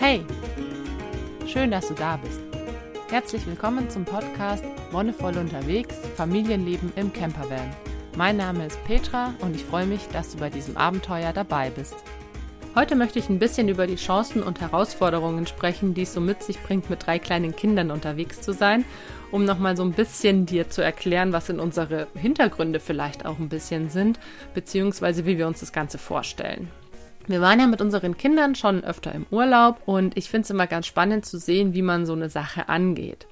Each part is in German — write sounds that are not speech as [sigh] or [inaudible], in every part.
Hey, schön, dass du da bist. Herzlich willkommen zum Podcast Wonnevoll unterwegs, Familienleben im Campervan. Mein Name ist Petra und ich freue mich, dass du bei diesem Abenteuer dabei bist. Heute möchte ich ein bisschen über die Chancen und Herausforderungen sprechen, die es so mit sich bringt, mit drei kleinen Kindern unterwegs zu sein, um nochmal so ein bisschen dir zu erklären, was in unsere Hintergründe vielleicht auch ein bisschen sind, beziehungsweise wie wir uns das Ganze vorstellen. Wir waren ja mit unseren Kindern schon öfter im Urlaub und ich finde es immer ganz spannend zu sehen, wie man so eine Sache angeht.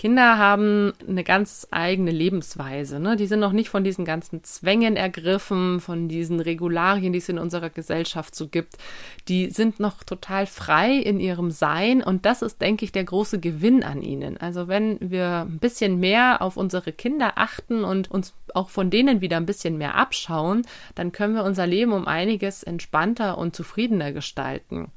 Kinder haben eine ganz eigene Lebensweise. Ne? Die sind noch nicht von diesen ganzen Zwängen ergriffen, von diesen Regularien, die es in unserer Gesellschaft so gibt. Die sind noch total frei in ihrem Sein und das ist, denke ich, der große Gewinn an ihnen. Also wenn wir ein bisschen mehr auf unsere Kinder achten und uns auch von denen wieder ein bisschen mehr abschauen, dann können wir unser Leben um einiges entspannter und zufriedener gestalten.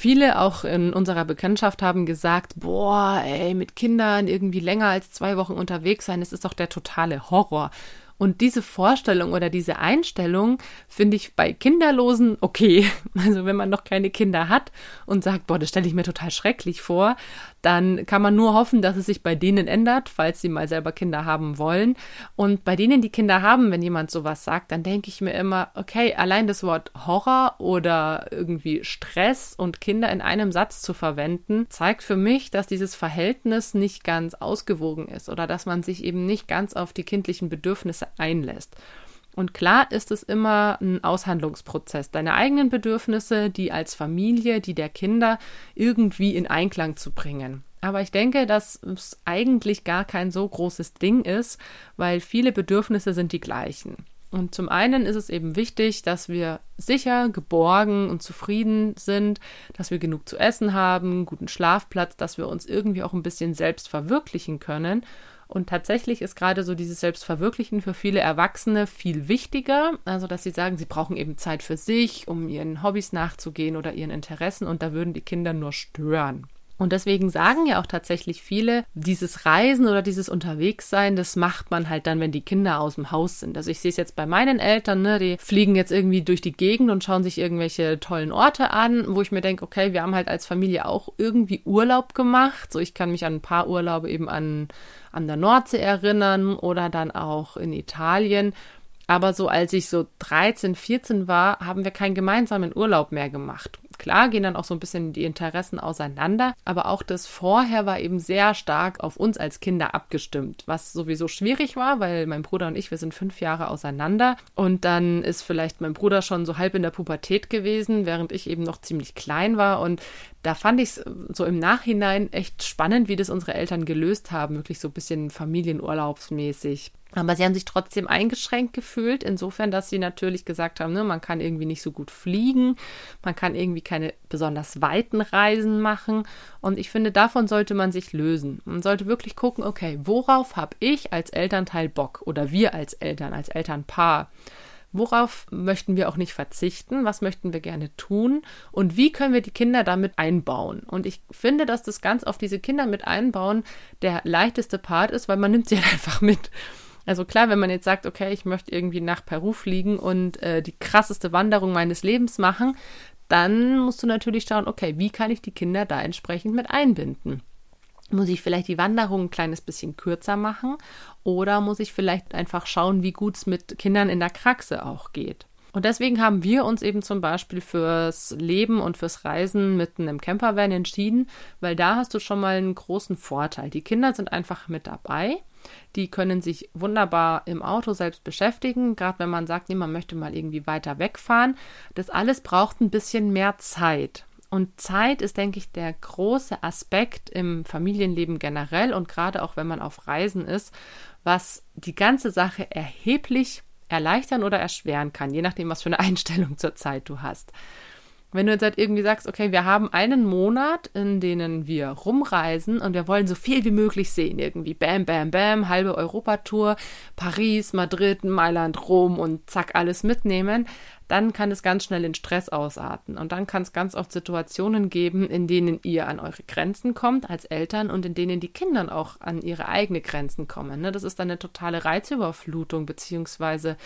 Viele auch in unserer Bekanntschaft haben gesagt, boah, ey, mit Kindern irgendwie länger als zwei Wochen unterwegs sein, das ist doch der totale Horror. Und diese Vorstellung oder diese Einstellung finde ich bei Kinderlosen okay. [laughs] Also wenn man noch keine Kinder hat und sagt, boah, das stelle ich mir total schrecklich vor, dann kann man nur hoffen, dass es sich bei denen ändert, falls sie mal selber Kinder haben wollen. Und bei denen, die Kinder haben, wenn jemand sowas sagt, dann denke ich mir immer, okay, allein das Wort Horror oder irgendwie Stress und Kinder in einem Satz zu verwenden, zeigt für mich, dass dieses Verhältnis nicht ganz ausgewogen ist oder dass man sich eben nicht ganz auf die kindlichen Bedürfnisse einlässt. Und klar ist es immer ein Aushandlungsprozess, deine eigenen Bedürfnisse, die als Familie, die der Kinder irgendwie in Einklang zu bringen. Aber ich denke, dass es eigentlich gar kein so großes Ding ist, weil viele Bedürfnisse sind die gleichen. Und zum einen ist es eben wichtig, dass wir sicher, geborgen und zufrieden sind, dass wir genug zu essen haben, guten Schlafplatz, dass wir uns irgendwie auch ein bisschen selbst verwirklichen können. Und tatsächlich ist gerade so dieses Selbstverwirklichen für viele Erwachsene viel wichtiger. Also, dass sie sagen, sie brauchen eben Zeit für sich, um ihren Hobbys nachzugehen oder ihren Interessen und da würden die Kinder nur stören. Und deswegen sagen ja auch tatsächlich viele, dieses Reisen oder dieses Unterwegssein, das macht man halt dann, wenn die Kinder aus dem Haus sind. Also ich sehe es jetzt bei meinen Eltern, ne, die fliegen jetzt irgendwie durch die Gegend und schauen sich irgendwelche tollen Orte an, wo ich mir denke, okay, wir haben halt als Familie auch irgendwie Urlaub gemacht. So, ich kann mich an ein paar Urlaube eben an, an der Nordsee erinnern oder dann auch in Italien. Aber so als ich so 13, 14 war, haben wir keinen gemeinsamen Urlaub mehr gemacht. Klar gehen dann auch so ein bisschen die Interessen auseinander, aber auch das vorher war eben sehr stark auf uns als Kinder abgestimmt, was sowieso schwierig war, weil mein Bruder und ich, wir sind fünf Jahre auseinander. Und dann ist vielleicht mein Bruder schon so halb in der Pubertät gewesen, während ich eben noch ziemlich klein war. Und da fand ich es so im Nachhinein echt spannend, wie das unsere Eltern gelöst haben, wirklich so ein bisschen familienurlaubsmäßig. Aber sie haben sich trotzdem eingeschränkt gefühlt, insofern, dass sie natürlich gesagt haben, ne, man kann irgendwie nicht so gut fliegen, man kann irgendwie keine besonders weiten Reisen machen. Und ich finde, davon sollte man sich lösen. Man sollte wirklich gucken, okay, worauf habe ich als Elternteil Bock oder wir als Eltern, als Elternpaar? Worauf möchten wir auch nicht verzichten? Was möchten wir gerne tun? Und wie können wir die Kinder damit einbauen? Und ich finde, dass das ganz auf diese Kinder mit einbauen der leichteste Part ist, weil man nimmt sie [laughs] halt einfach mit. Also klar, wenn man jetzt sagt, okay, ich möchte irgendwie nach Peru fliegen und äh, die krasseste Wanderung meines Lebens machen, dann musst du natürlich schauen, okay, wie kann ich die Kinder da entsprechend mit einbinden? Muss ich vielleicht die Wanderung ein kleines bisschen kürzer machen oder muss ich vielleicht einfach schauen, wie gut es mit Kindern in der Kraxe auch geht? Und deswegen haben wir uns eben zum Beispiel fürs Leben und fürs Reisen mitten im Campervan entschieden, weil da hast du schon mal einen großen Vorteil. Die Kinder sind einfach mit dabei. Die können sich wunderbar im Auto selbst beschäftigen, gerade wenn man sagt, nee, man möchte mal irgendwie weiter wegfahren. Das alles braucht ein bisschen mehr Zeit. Und Zeit ist, denke ich, der große Aspekt im Familienleben generell und gerade auch wenn man auf Reisen ist, was die ganze Sache erheblich erleichtern oder erschweren kann, je nachdem, was für eine [laughs] Einstellung zur Zeit du hast. Wenn du jetzt halt irgendwie sagst, okay, wir haben einen Monat, in denen wir rumreisen und wir wollen so viel wie möglich sehen, irgendwie bam, bam, bam, halbe Europatour, Paris, Madrid, Mailand, Rom und zack, alles mitnehmen, dann kann es ganz schnell in Stress ausarten. Und dann kann es ganz oft Situationen geben, in denen ihr an eure Grenzen kommt als Eltern und in denen die Kinder auch an ihre eigenen Grenzen kommen. Ne? Das ist dann eine totale Reizüberflutung, beziehungsweise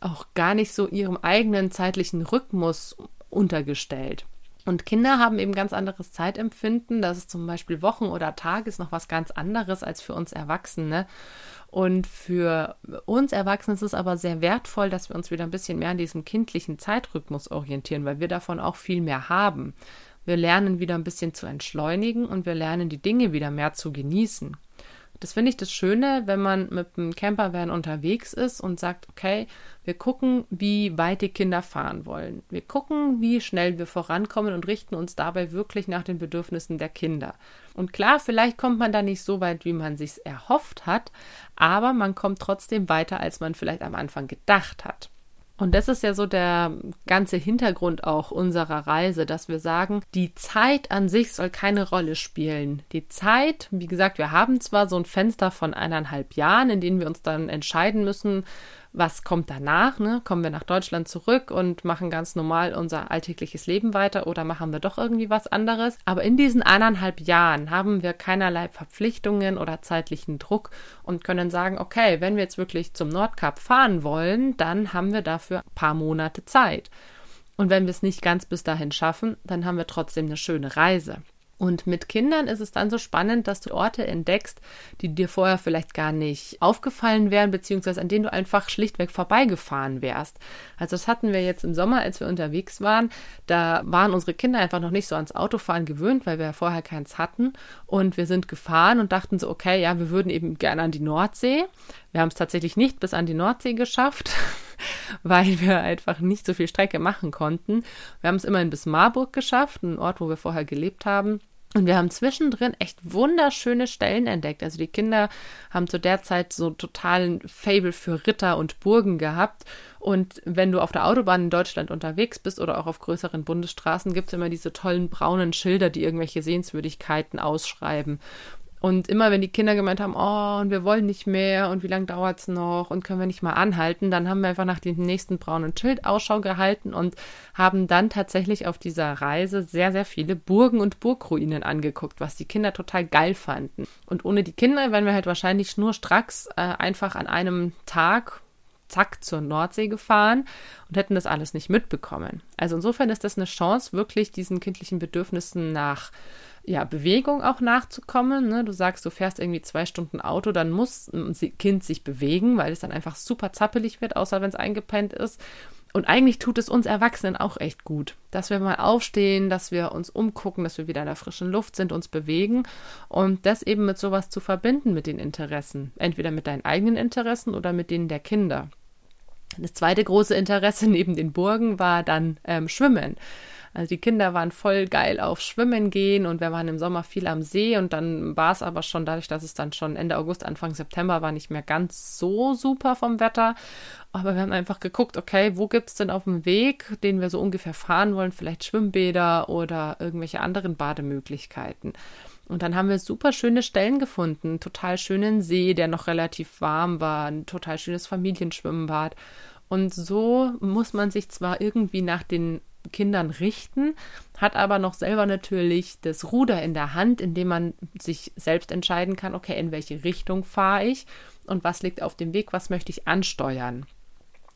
auch gar nicht so ihrem eigenen zeitlichen Rhythmus untergestellt. Und Kinder haben eben ganz anderes Zeitempfinden. Das ist zum Beispiel Wochen oder Tag ist noch was ganz anderes als für uns Erwachsene. Und für uns Erwachsene ist es aber sehr wertvoll, dass wir uns wieder ein bisschen mehr an diesem kindlichen Zeitrhythmus orientieren, weil wir davon auch viel mehr haben. Wir lernen wieder ein bisschen zu entschleunigen und wir lernen die Dinge wieder mehr zu genießen. Das finde ich das Schöne, wenn man mit einem Campervan unterwegs ist und sagt, okay, wir gucken, wie weit die Kinder fahren wollen. Wir gucken, wie schnell wir vorankommen und richten uns dabei wirklich nach den Bedürfnissen der Kinder. Und klar, vielleicht kommt man da nicht so weit, wie man sich erhofft hat, aber man kommt trotzdem weiter, als man vielleicht am Anfang gedacht hat. Und das ist ja so der ganze Hintergrund auch unserer Reise, dass wir sagen, die Zeit an sich soll keine Rolle spielen. Die Zeit, wie gesagt, wir haben zwar so ein Fenster von eineinhalb Jahren, in denen wir uns dann entscheiden müssen, was kommt danach? Ne? Kommen wir nach Deutschland zurück und machen ganz normal unser alltägliches Leben weiter oder machen wir doch irgendwie was anderes? Aber in diesen eineinhalb Jahren haben wir keinerlei Verpflichtungen oder zeitlichen Druck und können sagen, okay, wenn wir jetzt wirklich zum Nordkap fahren wollen, dann haben wir dafür ein paar Monate Zeit. Und wenn wir es nicht ganz bis dahin schaffen, dann haben wir trotzdem eine schöne Reise. Und mit Kindern ist es dann so spannend, dass du Orte entdeckst, die dir vorher vielleicht gar nicht aufgefallen wären, beziehungsweise an denen du einfach schlichtweg vorbeigefahren wärst. Also das hatten wir jetzt im Sommer, als wir unterwegs waren. Da waren unsere Kinder einfach noch nicht so ans Autofahren gewöhnt, weil wir ja vorher keins hatten. Und wir sind gefahren und dachten so, okay, ja, wir würden eben gerne an die Nordsee. Wir haben es tatsächlich nicht bis an die Nordsee geschafft, [laughs] weil wir einfach nicht so viel Strecke machen konnten. Wir haben es immerhin bis Marburg geschafft, ein Ort, wo wir vorher gelebt haben. Und wir haben zwischendrin echt wunderschöne Stellen entdeckt. Also die Kinder haben zu der Zeit so totalen Fable für Ritter und Burgen gehabt. Und wenn du auf der Autobahn in Deutschland unterwegs bist oder auch auf größeren Bundesstraßen, gibt es immer diese tollen braunen Schilder, die irgendwelche Sehenswürdigkeiten ausschreiben. Und immer wenn die Kinder gemeint haben, oh, und wir wollen nicht mehr und wie lange dauert es noch und können wir nicht mal anhalten, dann haben wir einfach nach dem nächsten braunen Schild Ausschau gehalten und haben dann tatsächlich auf dieser Reise sehr, sehr viele Burgen und Burgruinen angeguckt, was die Kinder total geil fanden. Und ohne die Kinder wären wir halt wahrscheinlich schnurstracks äh, einfach an einem Tag zack zur Nordsee gefahren und hätten das alles nicht mitbekommen. Also insofern ist das eine Chance, wirklich diesen kindlichen Bedürfnissen nach ja, Bewegung auch nachzukommen. Ne? Du sagst, du fährst irgendwie zwei Stunden Auto, dann muss ein Kind sich bewegen, weil es dann einfach super zappelig wird, außer wenn es eingepennt ist. Und eigentlich tut es uns Erwachsenen auch echt gut, dass wir mal aufstehen, dass wir uns umgucken, dass wir wieder in der frischen Luft sind, uns bewegen und das eben mit sowas zu verbinden mit den Interessen. Entweder mit deinen eigenen Interessen oder mit denen der Kinder. Das zweite große Interesse [laughs] neben den Burgen war dann ähm, Schwimmen. Also die Kinder waren voll geil auf Schwimmen gehen und wir waren im Sommer viel am See und dann war es aber schon dadurch, dass es dann schon Ende August, Anfang September war, nicht mehr ganz so super vom Wetter. Aber wir haben einfach geguckt, okay, wo gibt es denn auf dem Weg, den wir so ungefähr fahren wollen, vielleicht Schwimmbäder oder irgendwelche anderen Bademöglichkeiten. Und dann haben wir super schöne Stellen gefunden, total schönen See, der noch relativ warm war, ein total schönes Familienschwimmbad. Und so muss man sich zwar irgendwie nach den Kindern richten, hat aber noch selber natürlich das Ruder in der Hand, indem man sich selbst entscheiden kann, okay, in welche Richtung fahre ich und was liegt auf dem Weg, was möchte ich ansteuern.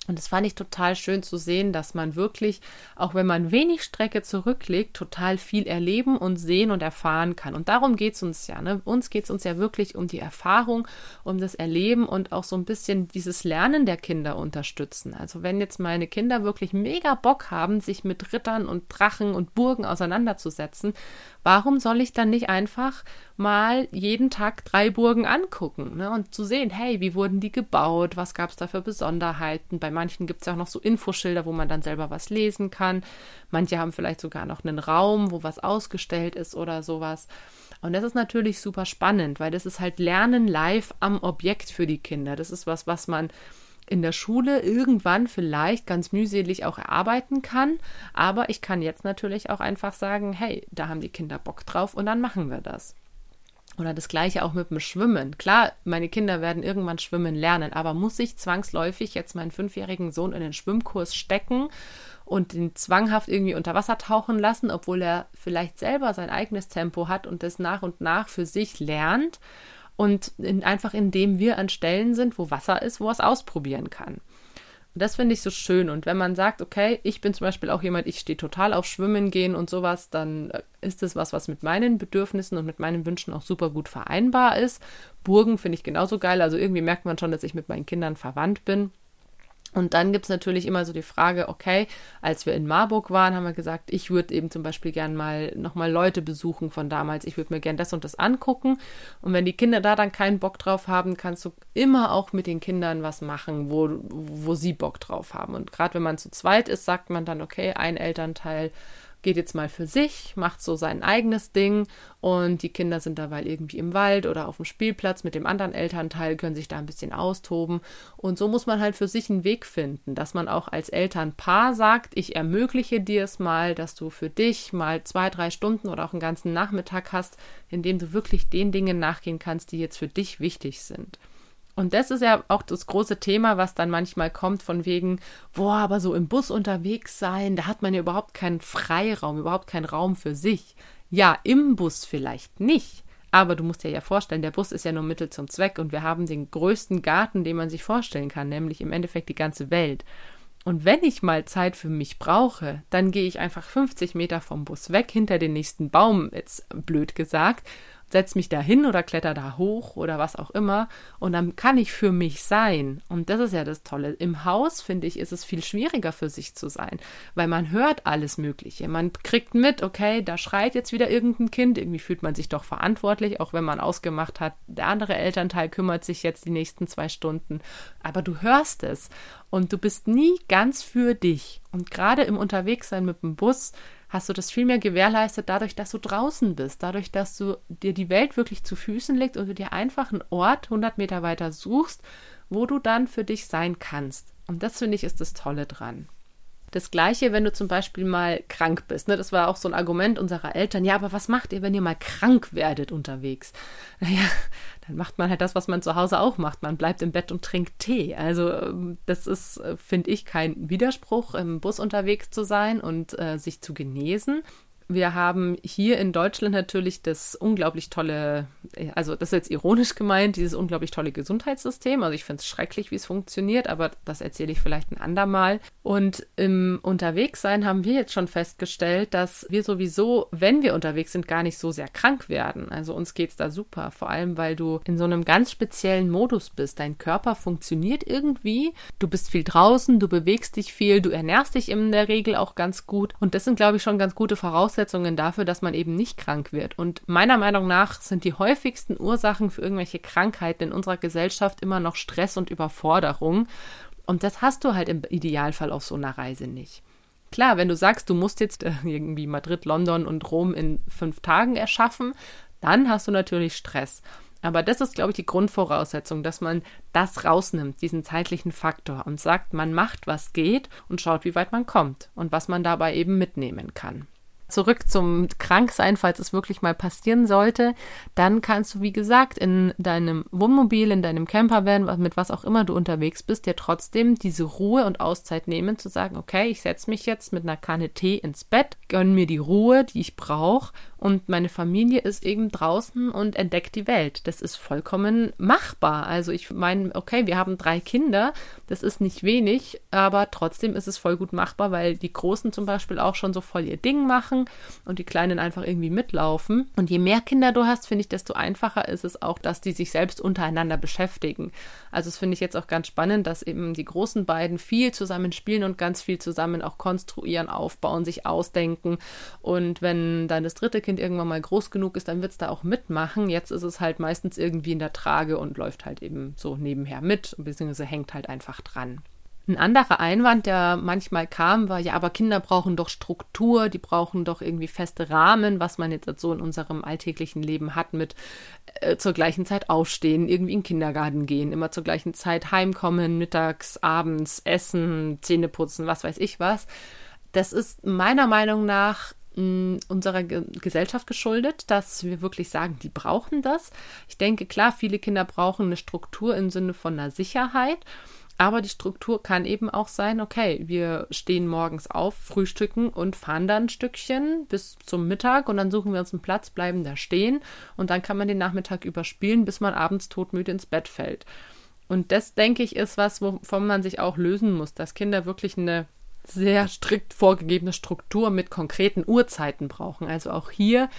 Und das fand ich total schön zu sehen, dass man wirklich, auch wenn man wenig Strecke zurücklegt, total viel erleben und sehen und erfahren kann. Und darum geht es uns ja. Ne? Uns geht es uns ja wirklich um die Erfahrung, um das Erleben und auch so ein bisschen dieses Lernen der Kinder unterstützen. Also wenn jetzt meine Kinder wirklich mega Bock haben, sich mit Rittern und Drachen und Burgen auseinanderzusetzen, warum soll ich dann nicht einfach mal jeden Tag drei Burgen angucken ne? und zu sehen, hey, wie wurden die gebaut, was gab es da für Besonderheiten. Bei manchen gibt es ja auch noch so Infoschilder, wo man dann selber was lesen kann. Manche haben vielleicht sogar noch einen Raum, wo was ausgestellt ist oder sowas. Und das ist natürlich super spannend, weil das ist halt Lernen live am Objekt für die Kinder. Das ist was, was man in der Schule irgendwann vielleicht ganz mühselig auch erarbeiten kann. Aber ich kann jetzt natürlich auch einfach sagen, hey, da haben die Kinder Bock drauf und dann machen wir das. Oder das gleiche auch mit dem Schwimmen. Klar, meine Kinder werden irgendwann schwimmen lernen, aber muss ich zwangsläufig jetzt meinen fünfjährigen Sohn in den Schwimmkurs stecken und ihn zwanghaft irgendwie unter Wasser tauchen lassen, obwohl er vielleicht selber sein eigenes Tempo hat und das nach und nach für sich lernt und in, einfach indem wir an Stellen sind, wo Wasser ist, wo er es ausprobieren kann. Das finde ich so schön. Und wenn man sagt, okay, ich bin zum Beispiel auch jemand, ich stehe total auf Schwimmen gehen und sowas, dann äh, ist es was, was mit meinen Bedürfnissen und mit meinen Wünschen auch super gut vereinbar ist. Burgen finde ich genauso geil. Also irgendwie merkt man schon, dass ich mit meinen Kindern verwandt bin. Und dann gibt es natürlich immer so die Frage, okay, als wir in Marburg waren, haben wir gesagt, ich würde eben zum Beispiel gern mal nochmal Leute besuchen von damals. Ich würde mir gern das und das angucken. Und wenn die Kinder da dann keinen Bock drauf haben, kannst du immer auch mit den Kindern was machen, wo, wo sie Bock drauf haben. Und gerade wenn man zu zweit ist, sagt man dann, okay, ein Elternteil geht jetzt mal für sich, macht so sein eigenes Ding und die Kinder sind dabei irgendwie im Wald oder auf dem Spielplatz mit dem anderen Elternteil, können sich da ein bisschen austoben. Und so muss man halt für sich einen Weg finden, dass man auch als Elternpaar sagt, ich ermögliche dir es mal, dass du für dich mal zwei, drei Stunden oder auch einen ganzen Nachmittag hast, in dem du wirklich den Dingen nachgehen kannst, die jetzt für dich wichtig sind. Und das ist ja auch das große Thema, was dann manchmal kommt, von wegen, boah, aber so im Bus unterwegs sein, da hat man ja überhaupt keinen Freiraum, überhaupt keinen Raum für sich. Ja, im Bus vielleicht nicht. Aber du musst dir ja vorstellen, der Bus ist ja nur Mittel zum Zweck und wir haben den größten Garten, den man sich vorstellen kann, nämlich im Endeffekt die ganze Welt. Und wenn ich mal Zeit für mich brauche, dann gehe ich einfach 50 Meter vom Bus weg, hinter den nächsten Baum, jetzt blöd gesagt, setz mich da hin oder kletter da hoch oder was auch immer und dann kann ich für mich sein. Und das ist ja das Tolle. Im Haus, finde ich, ist es viel schwieriger für sich zu sein, weil man hört alles Mögliche. Man kriegt mit, okay, da schreit jetzt wieder irgendein Kind, irgendwie fühlt man sich doch verantwortlich, auch wenn man ausgemacht hat, der andere Elternteil kümmert sich jetzt die nächsten zwei Stunden. Aber du hörst es und du bist nie ganz für dich. Und gerade im Unterwegssein mit dem Bus hast du das viel mehr gewährleistet dadurch, dass du draußen bist, dadurch, dass du dir die Welt wirklich zu Füßen legst und du dir einfach einen Ort 100 Meter weiter suchst, wo du dann für dich sein kannst. Und das finde ich ist das Tolle dran. Das gleiche, wenn du zum Beispiel mal krank bist. Ne? Das war auch so ein Argument unserer Eltern. Ja, aber was macht ihr, wenn ihr mal krank werdet unterwegs? [laughs] Naja, dann macht man halt das, was man zu Hause auch macht. Man bleibt im Bett und trinkt Tee. Also ähm, das ist, äh, finde ich, kein Widerspruch, im Bus unterwegs zu sein und äh, sich zu genesen. Wir haben hier in Deutschland natürlich das unglaublich tolle, also das ist jetzt ironisch gemeint, dieses unglaublich tolle Gesundheitssystem. Also ich finde es schrecklich, wie es funktioniert, aber das erzähle ich vielleicht ein andermal. Und im Unterwegssein haben wir jetzt schon festgestellt, dass wir sowieso, wenn wir unterwegs sind, gar nicht so sehr krank werden. Also uns geht es da super, vor allem weil du in so einem ganz speziellen Modus bist. Dein Körper funktioniert irgendwie, du bist viel draußen, du bewegst dich viel, du ernährst dich in der Regel auch ganz gut. Und das sind, glaube ich, schon ganz gute Voraussetzungen Voraussetzungen dafür, dass man eben nicht krank wird. Und meiner Meinung nach sind die häufigsten Ursachen für irgendwelche Krankheiten in unserer Gesellschaft immer noch Stress und Überforderung. Und das hast du halt im Idealfall auf so einer Reise nicht. Klar, wenn du sagst, du musst jetzt äh, irgendwie Madrid, London und Rom in fünf Tagen erschaffen, dann hast du natürlich Stress. Aber das ist, glaube ich, die Grundvoraussetzung, dass man das rausnimmt, diesen zeitlichen Faktor und sagt, man macht, was geht und schaut, wie weit man kommt und was man dabei eben mitnehmen kann. Zurück zum Kranksein, falls es wirklich mal passieren sollte, dann kannst du, wie gesagt, in deinem Wohnmobil, in deinem Campervan, mit was auch immer du unterwegs bist, dir trotzdem diese Ruhe und Auszeit nehmen, zu sagen, okay, ich setze mich jetzt mit einer Kanne Tee ins Bett, gönne mir die Ruhe, die ich brauche und meine Familie ist eben draußen und entdeckt die Welt. Das ist vollkommen machbar. Also ich meine, okay, wir haben drei Kinder, das ist nicht wenig, aber trotzdem ist es voll gut machbar, weil die Großen zum Beispiel auch schon so voll ihr Ding machen und die Kleinen einfach irgendwie mitlaufen. Und je mehr Kinder du hast, finde ich, desto einfacher ist es auch, dass die sich selbst untereinander beschäftigen. Also das finde ich jetzt auch ganz spannend, dass eben die großen beiden viel zusammen spielen und ganz viel zusammen auch konstruieren, aufbauen, sich ausdenken. Und wenn dann das dritte Kind irgendwann mal groß genug ist, dann wird es da auch mitmachen. Jetzt ist es halt meistens irgendwie in der Trage und läuft halt eben so nebenher mit, beziehungsweise hängt halt einfach dran. Ein anderer Einwand, der manchmal kam, war, ja, aber Kinder brauchen doch Struktur, die brauchen doch irgendwie feste Rahmen, was man jetzt so in unserem alltäglichen Leben hat mit äh, zur gleichen Zeit aufstehen, irgendwie in den Kindergarten gehen, immer zur gleichen Zeit heimkommen, mittags, abends, essen, Zähne putzen, was weiß ich was. Das ist meiner Meinung nach unserer Gesellschaft geschuldet, dass wir wirklich sagen, die brauchen das. Ich denke, klar, viele Kinder brauchen eine Struktur im Sinne von einer Sicherheit. Aber die Struktur kann eben auch sein, okay, wir stehen morgens auf, frühstücken und fahren dann ein Stückchen bis zum Mittag und dann suchen wir uns einen Platz, bleiben da stehen und dann kann man den Nachmittag überspielen, bis man abends todmüde ins Bett fällt. Und das, denke ich, ist was, wovon man sich auch lösen muss, dass Kinder wirklich eine sehr strikt vorgegebene Struktur mit konkreten Uhrzeiten brauchen. Also auch hier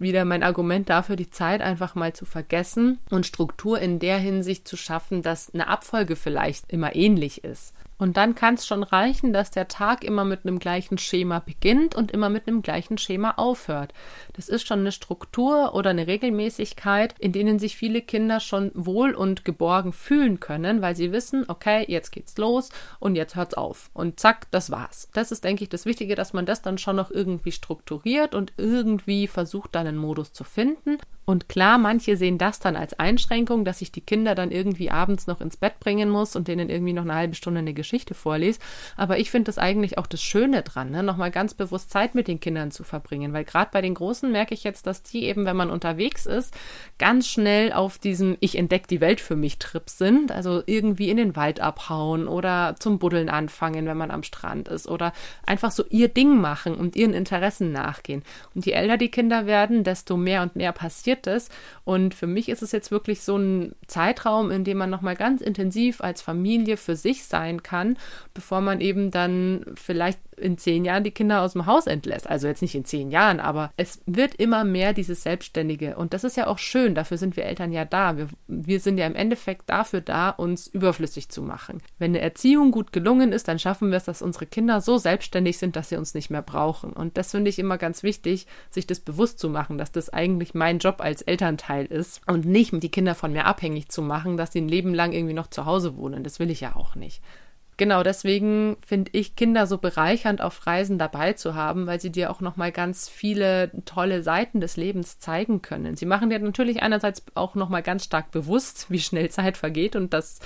wieder mein Argument dafür, die Zeit einfach mal zu vergessen und Struktur in der Hinsicht zu schaffen, dass eine Abfolge vielleicht immer ähnlich ist. Und dann kann es schon reichen, dass der Tag immer mit einem gleichen Schema beginnt und immer mit einem gleichen Schema aufhört. Das ist schon eine Struktur oder eine Regelmäßigkeit, in denen sich viele Kinder schon wohl und geborgen fühlen können, weil sie wissen, okay, jetzt geht's los und jetzt hört's auf. Und zack, das war's. Das ist, denke ich, das Wichtige, dass man das dann schon noch irgendwie strukturiert und irgendwie versucht, dann einen Modus zu finden. Und klar, manche sehen das dann als Einschränkung, dass ich die Kinder dann irgendwie abends noch ins Bett bringen muss und denen irgendwie noch eine halbe Stunde eine Geschichte vorlese. Aber ich finde das eigentlich auch das Schöne dran, ne? nochmal ganz bewusst Zeit mit den Kindern zu verbringen. Weil gerade bei den Großen merke ich jetzt, dass die eben, wenn man unterwegs ist, ganz schnell auf diesem Ich entdecke die Welt für mich Trip sind. Also irgendwie in den Wald abhauen oder zum Buddeln anfangen, wenn man am Strand ist. Oder einfach so ihr Ding machen und ihren Interessen nachgehen. Und je älter die Kinder werden, desto mehr und mehr passiert ist. Und für mich ist es jetzt wirklich so ein Zeitraum, in dem man nochmal ganz intensiv als Familie für sich sein kann, bevor man eben dann vielleicht in zehn Jahren die Kinder aus dem Haus entlässt. Also jetzt nicht in zehn Jahren, aber es wird immer mehr dieses Selbstständige. Und das ist ja auch schön. Dafür sind wir Eltern ja da. Wir, wir sind ja im Endeffekt dafür da, uns überflüssig zu machen. Wenn eine Erziehung gut gelungen ist, dann schaffen wir es, dass unsere Kinder so selbstständig sind, dass sie uns nicht mehr brauchen. Und das finde ich immer ganz wichtig, sich das bewusst zu machen, dass das eigentlich mein Job als Elternteil ist und nicht die Kinder von mir abhängig zu machen, dass sie ein Leben lang irgendwie noch zu Hause wohnen. Das will ich ja auch nicht. Genau, deswegen finde ich Kinder so bereichernd auf Reisen dabei zu haben, weil sie dir auch noch mal ganz viele tolle Seiten des Lebens zeigen können. Sie machen dir natürlich einerseits auch noch mal ganz stark bewusst, wie schnell Zeit vergeht und dass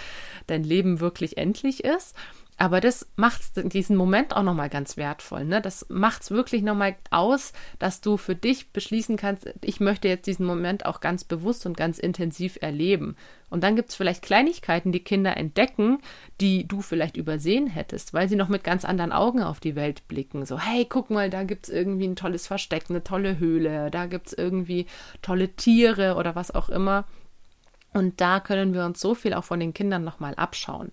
dein Leben wirklich endlich ist. Aber das macht diesen Moment auch nochmal ganz wertvoll. Ne? Das macht es wirklich nochmal aus, dass du für dich beschließen kannst, ich möchte jetzt diesen Moment auch ganz bewusst und ganz intensiv erleben. Und dann gibt es vielleicht Kleinigkeiten, die Kinder entdecken, die du vielleicht übersehen hättest, weil sie noch mit ganz anderen Augen auf die Welt blicken. So, hey, guck mal, da gibt es irgendwie ein tolles Versteck, eine tolle Höhle, da gibt es irgendwie tolle Tiere oder was auch immer. Und da können wir uns so viel auch von den Kindern nochmal abschauen.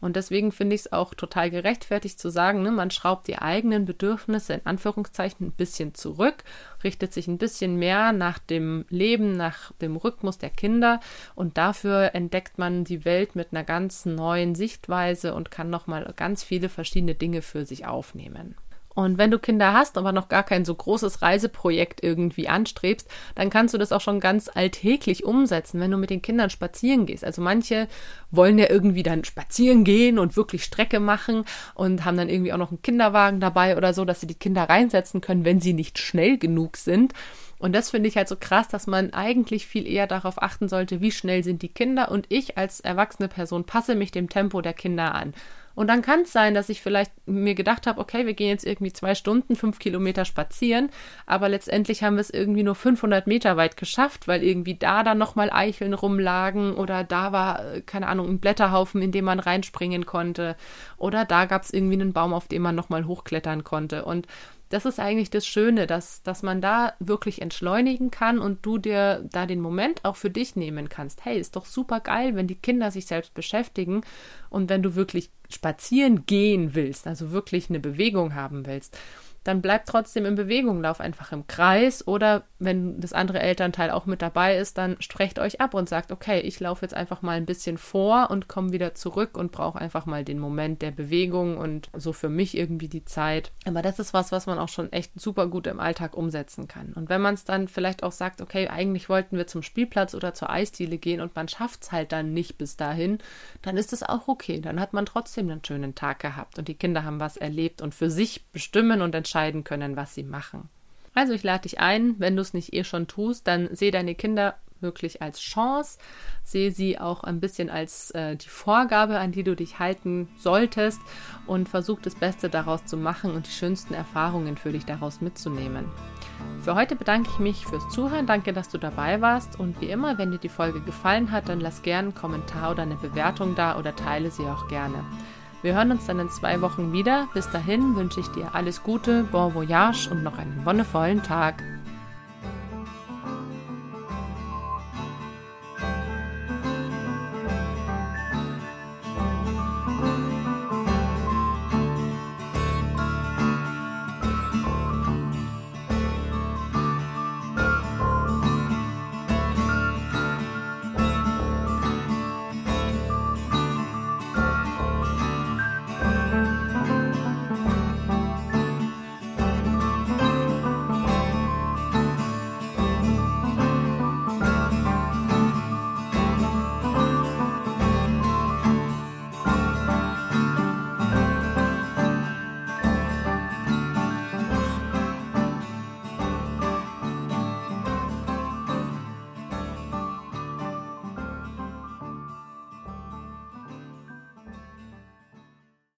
Und deswegen finde ich es auch total gerechtfertigt zu sagen, ne, man schraubt die eigenen Bedürfnisse in Anführungszeichen ein bisschen zurück, richtet sich ein bisschen mehr nach dem Leben, nach dem Rhythmus der Kinder und dafür entdeckt man die Welt mit einer ganz neuen Sichtweise und kann nochmal ganz viele verschiedene Dinge für sich aufnehmen. Und wenn du Kinder hast, aber noch gar kein so großes Reiseprojekt irgendwie anstrebst, dann kannst du das auch schon ganz alltäglich umsetzen, wenn du mit den Kindern spazieren gehst. Also manche wollen ja irgendwie dann spazieren gehen und wirklich Strecke machen und haben dann irgendwie auch noch einen Kinderwagen dabei oder so, dass sie die Kinder reinsetzen können, wenn sie nicht schnell genug sind. Und das finde ich halt so krass, dass man eigentlich viel eher darauf achten sollte, wie schnell sind die Kinder und ich als erwachsene Person passe mich dem Tempo der Kinder an. Und dann kann es sein, dass ich vielleicht mir gedacht habe, okay, wir gehen jetzt irgendwie zwei Stunden, fünf Kilometer spazieren, aber letztendlich haben wir es irgendwie nur 500 Meter weit geschafft, weil irgendwie da dann nochmal Eicheln rumlagen oder da war, äh, keine Ahnung, ein Blätterhaufen, in dem man reinspringen konnte oder da gab es irgendwie einen Baum, auf dem man nochmal hochklettern konnte. Und das ist eigentlich das Schöne, dass, dass man da wirklich entschleunigen kann und du dir da den Moment auch für dich nehmen kannst. Hey, ist doch super geil, wenn die Kinder sich selbst beschäftigen und wenn du wirklich spazieren gehen willst, also wirklich eine Bewegung haben willst dann bleib trotzdem in Bewegung, lauf einfach im Kreis oder wenn das andere Elternteil auch mit dabei ist, dann sprecht euch ab und sagt, okay, ich laufe jetzt einfach mal ein bisschen vor und komme wieder zurück und brauche einfach mal den Moment der Bewegung und so für mich irgendwie die Zeit. Aber das ist was, was man auch schon echt super gut im Alltag umsetzen kann. Und wenn man es dann vielleicht auch sagt, okay, eigentlich wollten wir zum Spielplatz oder zur Eisdiele gehen und man schafft es halt dann nicht bis dahin, dann ist es auch okay. Dann hat man trotzdem einen schönen Tag gehabt und die Kinder haben was erlebt und für sich bestimmen und entscheiden, entscheiden können, was sie machen. Also ich lade dich ein, wenn du es nicht eh schon tust, dann sehe deine Kinder wirklich als Chance, sehe sie auch ein bisschen als äh, die Vorgabe, an die du dich halten solltest und versuch das Beste daraus zu machen und die schönsten Erfahrungen für dich daraus mitzunehmen. Für heute bedanke ich mich fürs Zuhören, danke, dass du dabei warst und wie immer, wenn dir die Folge gefallen hat, dann lass gerne einen Kommentar oder eine Bewertung da oder teile sie auch gerne. Wir hören uns dann in zwei Wochen wieder. Bis dahin wünsche ich dir alles Gute, bon voyage und noch einen wonnevollen Tag.